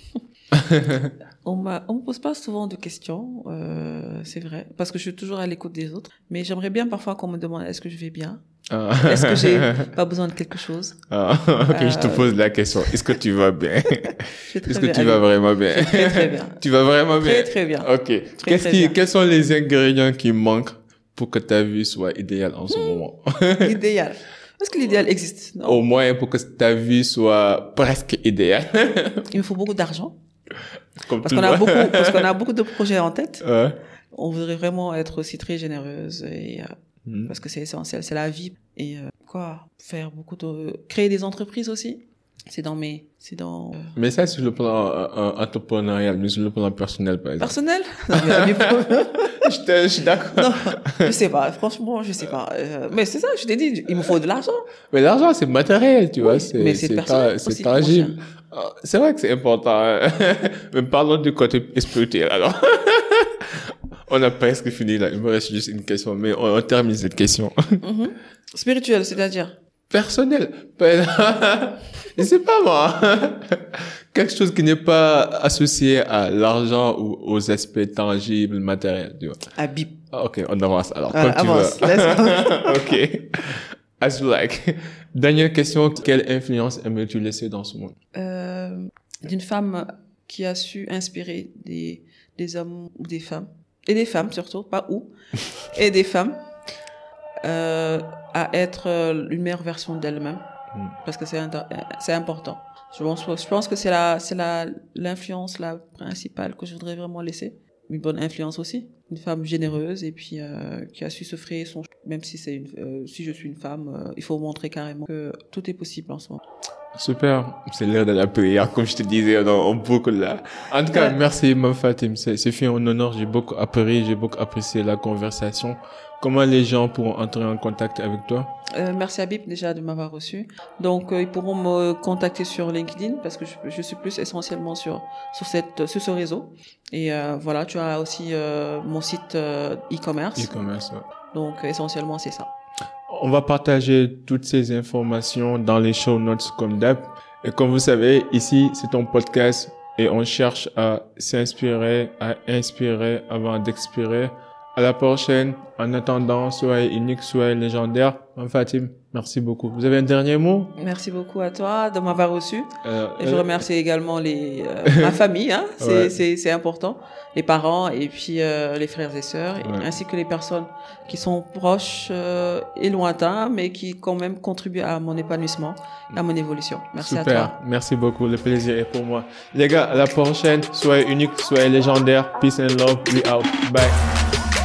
*laughs* On on me pose pas souvent de questions, euh, c'est vrai, parce que je suis toujours à l'écoute des autres. Mais j'aimerais bien parfois qu'on me demande est-ce que je vais bien, Ah. est-ce que j'ai *laughs* pas besoin de quelque chose. Ah, ok, je te Euh, pose la question. Est-ce que tu vas bien? *laughs* Est-ce que bien. tu vas vraiment bien? Très très bien. *laughs* Tu vas vraiment bien? Très très bien. Ok. Qu'est-ce très qui, bien. quels sont les ingrédients qui manquent pour que ta vie soit idéale en ce moment? L'idéal. Est-ce que l'idéal existe? Non. Au moins pour que ta vie soit presque idéale. Il me faut beaucoup d'argent. Parce qu'on a beaucoup, parce qu'on a beaucoup de projets en tête. Ouais. On voudrait vraiment être aussi très généreuse et Mhm. parce que c'est essentiel, c'est la vie et euh, quoi, faire beaucoup de, créer des entreprises aussi. C'est dans mes, c'est dans euh, Mais ça, sur le plan euh, entrepreneurial, mais sur le plan personnel, par exemple. personnel? *laughs* Non, mais, mais- je, te- je suis d'accord. non, je sais pas. Franchement, je sais pas. Euh, mais c'est ça, je t'ai dit, il me faut de l'argent. Mais l'argent, c'est matériel, tu vois. C'est, mais c'est c'est, tangible. Ah, C'est vrai que c'est important. hein. *laughs* Mais parlons du côté spirituel, alors. *laughs* on a presque fini là. Il me reste juste une question, mais on, on termine cette question. *laughs* Mhm. Spirituel, c'est-à-dire. Personnel. Ben, *laughs* Je sais pas moi. *laughs* Quelque chose qui n'est pas associé à l'argent ou aux aspects tangibles, matériels, tu vois. À bip. Ah, Ok, on avance alors. Voilà, comme tu avance. veux. Let's go. ok. As you like. Dernière question. Quelle influence aimerais-tu laisser dans ce monde? Euh, d'une femme qui a su inspirer des, des hommes ou des femmes, et des femmes surtout, pas où, et des femmes, euh, à être euh, une meilleure version d'elle-même mm. parce que c'est c'est important. Je pense, je pense que c'est la c'est la l'influence la principale que je voudrais vraiment laisser. Une bonne influence aussi, une femme généreuse et puis euh, qui a su se frayer son même si c'est une euh, si je suis une femme, euh, il faut montrer carrément que tout est possible en ce moment. Super, c'est l'heure de la prière, comme je te disais, on, boucle là. En tout cas, merci, ma Fatim, c'est fait un honneur, j'ai beaucoup appris, j'ai beaucoup apprécié la conversation. Comment les gens pourront entrer en contact avec toi? Euh, Merci Habib déjà de m'avoir reçu. Donc euh, ils pourront me contacter sur LinkedIn parce que je, je suis plus essentiellement sur sur cette sur ce réseau. Et euh, voilà, tu as aussi euh, mon site e-commerce. E-commerce. Ouais. Donc essentiellement c'est ça. On va partager toutes ces informations dans les show notes comme d'hab. Et comme vous savez, ici c'est ton podcast et on cherche à s'inspirer, à inspirer avant d'expirer. À la prochaine. En attendant, soyez unique, soyez légendaire. Fatim, merci beaucoup. Vous avez un dernier mot? Merci beaucoup à toi de m'avoir reçu. Euh, et je euh, remercie également les, euh, *laughs* ma famille, hein, c'est c'est important, les parents et puis euh, les frères et sœurs, ainsi que les personnes qui sont proches et lointains, mais qui quand même contribuent à mon épanouissement, à mon évolution. Merci Super. à toi. Merci beaucoup, le plaisir est pour moi. Les gars, à la prochaine. Soyez unique, soyez légendaire. Peace and love. We out. Bye.